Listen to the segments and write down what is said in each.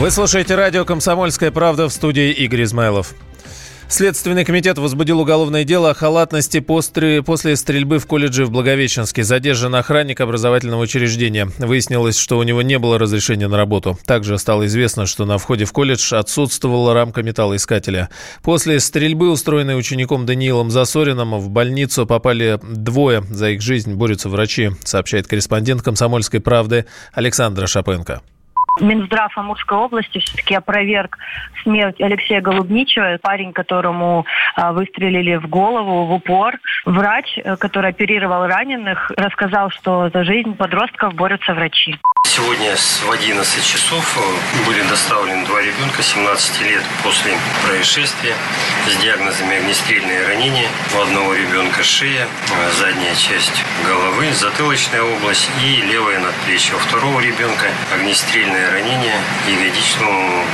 Вы слушаете радио «Комсомольская правда» в студии Игорь Измайлов. Следственный комитет возбудил уголовное дело о халатности после, стрельбы в колледже в Благовещенске. Задержан охранник образовательного учреждения. Выяснилось, что у него не было разрешения на работу. Также стало известно, что на входе в колледж отсутствовала рамка металлоискателя. После стрельбы, устроенной учеником Даниилом Засориным, в больницу попали двое. За их жизнь борются врачи, сообщает корреспондент «Комсомольской правды» Александра Шапенко. Минздрав Амурской области все-таки опроверг смерть Алексея Голубничева, парень, которому а, выстрелили в голову, в упор. Врач, э, который оперировал раненых, рассказал, что за жизнь подростков борются врачи. Сегодня в 11 часов э, были доставлены два ребенка 17 лет после происшествия с диагнозами огнестрельные ранения. У одного ребенка шея, э, задняя часть головы, затылочная область и левое надплечье. У второго ребенка огнестрельное ранение ягодичного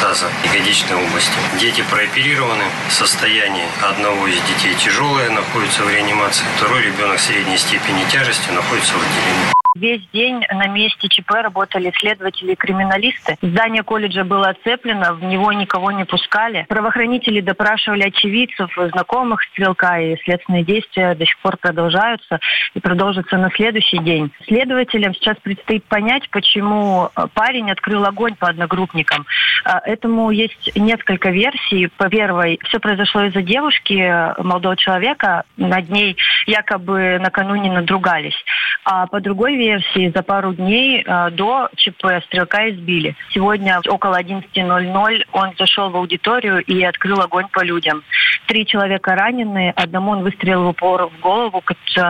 таза, ягодичной области. Дети прооперированы. Состояние одного из детей тяжелое, находится в реанимации. Второй ребенок средней степени тяжести находится в отделении. Весь день на месте ЧП работали следователи и криминалисты. Здание колледжа было оцеплено, в него никого не пускали. Правоохранители допрашивали очевидцев, знакомых стрелка, и следственные действия до сих пор продолжаются и продолжатся на следующий день. Следователям сейчас предстоит понять, почему э, парень открыл огонь по одногруппникам. Э, этому есть несколько версий. По первой, все произошло из-за девушки, э, молодого человека. Над ней якобы накануне надругались. А по другой версии, за пару дней э, до ЧП стрелка избили. Сегодня около 11.00 он зашел в аудиторию и открыл огонь по людям. Три человека ранены, одному он выстрелил в упор в голову,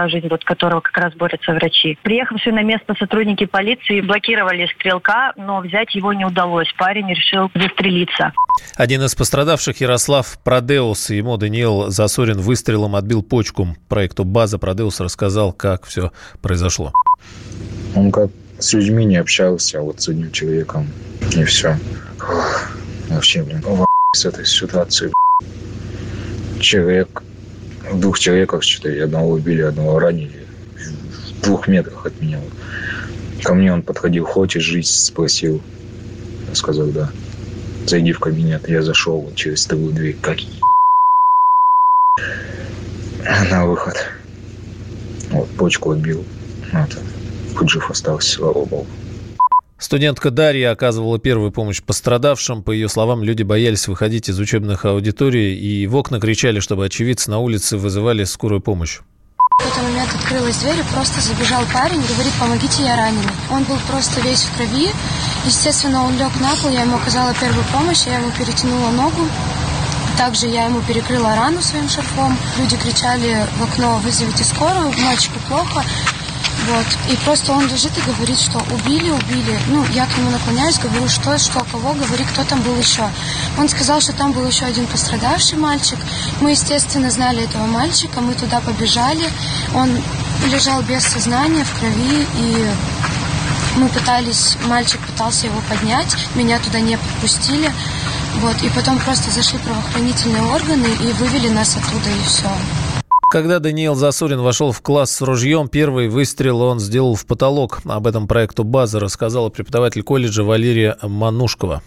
жизнь вот которого как раз борются врачи. Приехавшие на место сотрудники полиции блокировали стрелка, но взять его не удалось. Парень решил застрелиться. Один из пострадавших Ярослав Продеус, ему Даниил Засорин выстрелом отбил почку. Проекту «База» Продеус рассказал, как все произошло. Он как с людьми не общался, а вот с одним человеком. И все. Вообще, блин, с этой ситуацией. Человек, двух человеках, что-то одного убили, одного ранили. В двух метрах от меня. Ко мне он подходил, хочешь жить, спросил. Я сказал, да. Зайди в кабинет. Я зашел через вторую дверь. Как на выход. Вот, почку отбил. Вот. Хоть жив остался, слава богу. Студентка Дарья оказывала первую помощь пострадавшим. По ее словам, люди боялись выходить из учебных аудиторий и в окна кричали, чтобы очевидцы на улице вызывали скорую помощь. В этот момент открылась дверь и просто забежал парень, говорит, помогите, я раненый. Он был просто весь в крови. Естественно, он лег на пол, я ему оказала первую помощь, я ему перетянула ногу. Также я ему перекрыла рану своим шарфом. Люди кричали в окно, вызовите скорую, мальчику плохо. Вот. И просто он лежит и говорит, что убили, убили. Ну, я к нему наклоняюсь, говорю, что, что, кого, говори, кто там был еще. Он сказал, что там был еще один пострадавший мальчик. Мы, естественно, знали этого мальчика, мы туда побежали. Он лежал без сознания, в крови, и мы пытались, мальчик пытался его поднять, меня туда не подпустили. Вот, и потом просто зашли правоохранительные органы и вывели нас оттуда, и все. Когда Даниил Засурин вошел в класс с ружьем, первый выстрел он сделал в потолок. Об этом проекту «База» рассказала преподаватель колледжа Валерия Манушкова.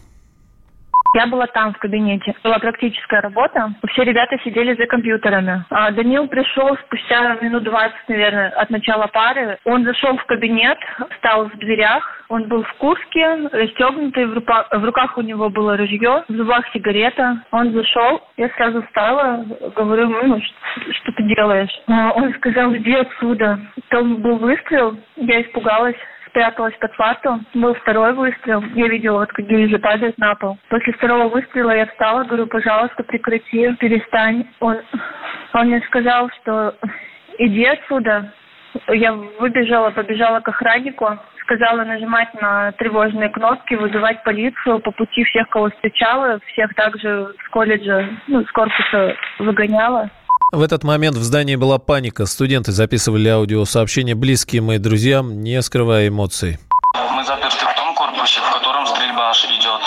Я была там в кабинете. Была практическая работа. Все ребята сидели за компьютерами. А Данил пришел спустя минут 20, наверное, от начала пары. Он зашел в кабинет, встал в дверях. Он был в куртке, расстегнутый, в, руках, в руках у него было ружье, в зубах сигарета. Он зашел, я сразу встала, говорю, ну, что, ты делаешь? А он сказал, иди отсюда. Там был выстрел, я испугалась спряталась под фарту. Был второй выстрел. Я видела, вот как гильзы падают на пол. После второго выстрела я встала, говорю, пожалуйста, прекрати, перестань. Он, он мне сказал, что иди отсюда. Я выбежала, побежала к охраннику, сказала нажимать на тревожные кнопки, вызывать полицию. По пути всех, кого встречала, всех также с колледжа, ну, с корпуса выгоняла. В этот момент в здании была паника. Студенты записывали аудиосообщения близким и друзьям, не скрывая эмоций. Мы заперты в том корпусе, в котором стрельба идет.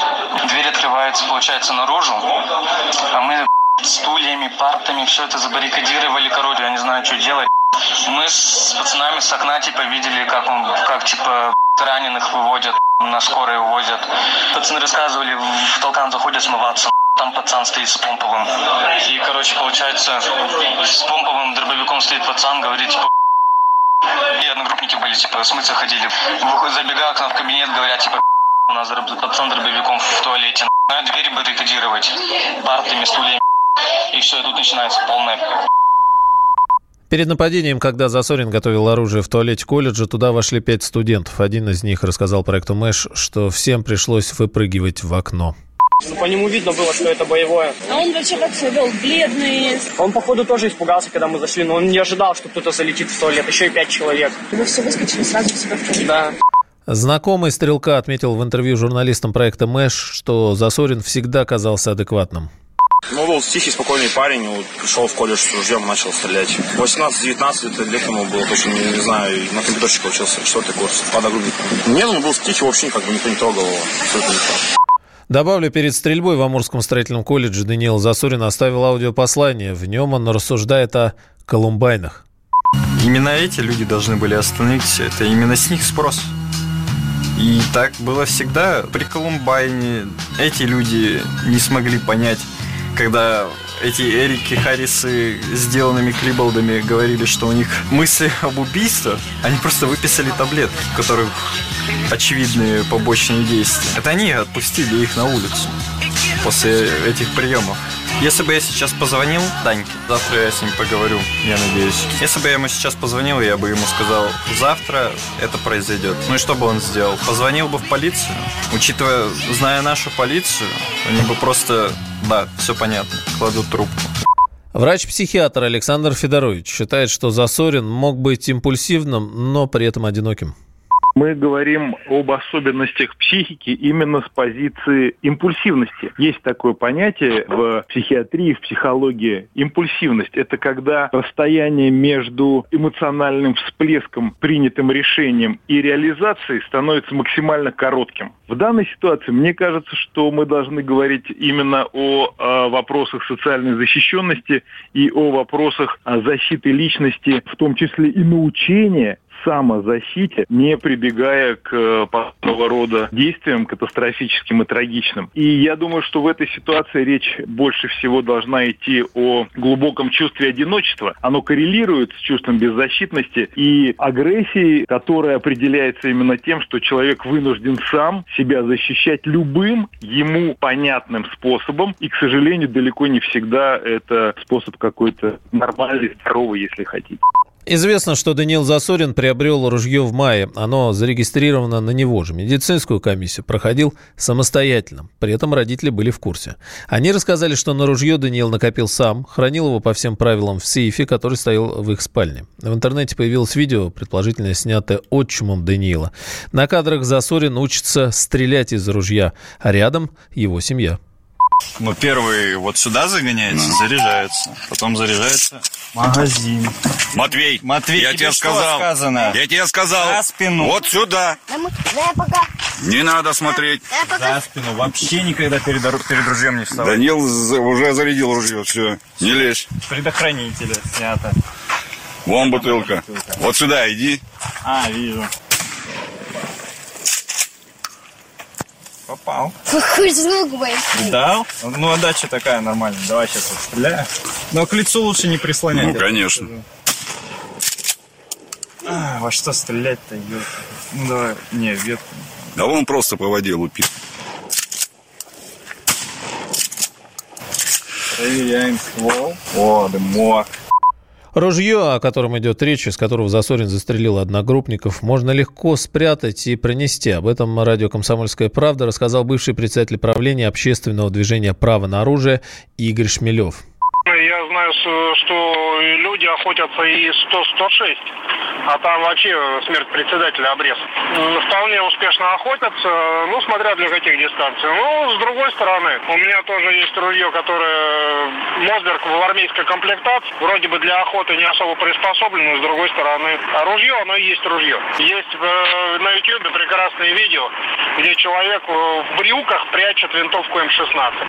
Дверь открывается, получается, наружу, а мы стульями, партами все это забаррикадировали, короче, я не знаю, что делать. Мы с пацанами с окна, типа, видели, как он, как, типа, раненых выводят, на скорой увозят. Пацаны рассказывали, в толкан заходят смываться. Там пацан стоит с помповым. И, короче, получается, с помповым дробовиком стоит пацан, говорит, типа, и одногруппники были, типа, смыться ходили. Выходит, забегал к нам в кабинет, говорят, типа, у нас пацан дробовиком в туалете. Надо двери баррикадировать партами, стульями. И все, и тут начинается полная Перед нападением, когда Засорин готовил оружие в туалете колледжа, туда вошли пять студентов. Один из них рассказал проекту Мэш, что всем пришлось выпрыгивать в окно. Ну, по нему видно было, что это боевое. А он вообще как себя вел? Бледный? Он, походу, тоже испугался, когда мы зашли, но он не ожидал, что кто-то залетит в туалет. Еще и пять человек. Вы все выскочили сразу себе в туалет? Да. Знакомый Стрелка отметил в интервью журналистам проекта Мэш, что Засорин всегда казался адекватным. Ну, был тихий, спокойный парень, вот, пришел в колледж с ружьем, начал стрелять. 18-19 лет ему было, точно не, не знаю, на компьютерщика учился, четвертый курс, под Нет, он был тихий, вообще как бы никто не трогал его, это не Добавлю, перед стрельбой в Амурском строительном колледже Даниил Засорин оставил аудиопослание. В нем он рассуждает о колумбайнах. Именно эти люди должны были остановить все это. Именно с них спрос. И так было всегда. При Колумбайне эти люди не смогли понять, когда эти Эрики Харрисы сделанными клиболдами говорили, что у них мысли об убийстве, они просто выписали таблетки, в которых очевидные побочные действия. Это они отпустили их на улицу после этих приемов. Если бы я сейчас позвонил Даньке, завтра я с ним поговорю, я надеюсь. Если бы я ему сейчас позвонил, я бы ему сказал, завтра это произойдет. Ну и что бы он сделал? Позвонил бы в полицию? Учитывая, зная нашу полицию, они бы просто, да, все понятно, кладут трубку. Врач-психиатр Александр Федорович считает, что Засорин мог быть импульсивным, но при этом одиноким мы говорим об особенностях психики именно с позиции импульсивности. Есть такое понятие в психиатрии, в психологии. Импульсивность – это когда расстояние между эмоциональным всплеском, принятым решением и реализацией становится максимально коротким. В данной ситуации мне кажется, что мы должны говорить именно о, о вопросах социальной защищенности и о вопросах защиты личности, в том числе и научения самозащите, не прибегая к э, подобного рода действиям катастрофическим и трагичным. И я думаю, что в этой ситуации речь больше всего должна идти о глубоком чувстве одиночества. Оно коррелирует с чувством беззащитности и агрессии, которая определяется именно тем, что человек вынужден сам себя защищать любым ему понятным способом. И, к сожалению, далеко не всегда это способ какой-то нормальный, здоровый, если хотите. Известно, что Даниил Засорин приобрел ружье в мае. Оно зарегистрировано на него же. Медицинскую комиссию проходил самостоятельно. При этом родители были в курсе. Они рассказали, что на ружье Даниил накопил сам, хранил его по всем правилам в сейфе, который стоял в их спальне. В интернете появилось видео, предположительно снятое отчимом Даниила. На кадрах Засорин учится стрелять из ружья, а рядом его семья. Ну, первый вот сюда загоняется, да. заряжается. Потом заряжается магазин. Матвей, Матвей, я тебе сказал. Сказано? Я тебе сказал. За спину. Вот сюда. Не надо смотреть. За спину. Вообще никогда перед, перед ружьем не вставай. Данил уже зарядил ружье, все. Не лезь. Предохранителя снято. Вон бутылка. бутылка. Вот сюда иди. А, вижу. Попал. Какой звук был. Дал? Ну, отдача такая нормальная. Давай сейчас вот стреляю. Но к лицу лучше не прислонять. Ну, конечно. А, во что стрелять-то, Ну, давай. Не, ветку. Да он просто по воде лупит. Проверяем ствол. О, дымок. Ружье, о котором идет речь, из которого Засорин застрелил одногруппников, можно легко спрятать и пронести. Об этом радио «Комсомольская правда» рассказал бывший председатель правления общественного движения «Право на оружие» Игорь Шмелев. Я знаю, что люди охотятся и 100-106, а там вообще смерть председателя обрез. Вполне успешно охотятся, ну, смотря для каких дистанций. Ну, с другой стороны, у меня тоже есть ружье, которое Мосберг в армейской комплектации. Вроде бы для охоты не особо приспособлено, с другой стороны. А ружье, оно и есть ружье. Есть э, на YouTube прекрасные видео, где человек в брюках прячет винтовку М16.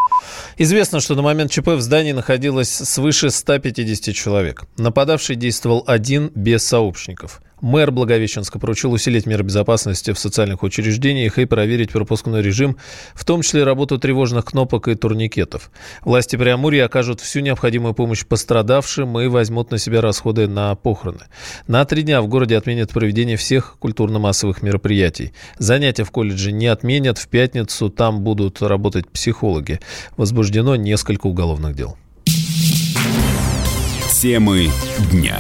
Известно, что на момент ЧП в здании находилось свыше 150 человек. Нападавший действовал один, без сообщников. Мэр Благовещенска поручил усилить меры безопасности в социальных учреждениях и проверить пропускной режим, в том числе работу тревожных кнопок и турникетов. Власти Преамурья окажут всю необходимую помощь пострадавшим и возьмут на себя расходы на похороны. На три дня в городе отменят проведение всех культурно-массовых мероприятий. Занятия в колледже не отменят. В пятницу там будут работать психологи. Возбуждено несколько уголовных дел. Темы дня.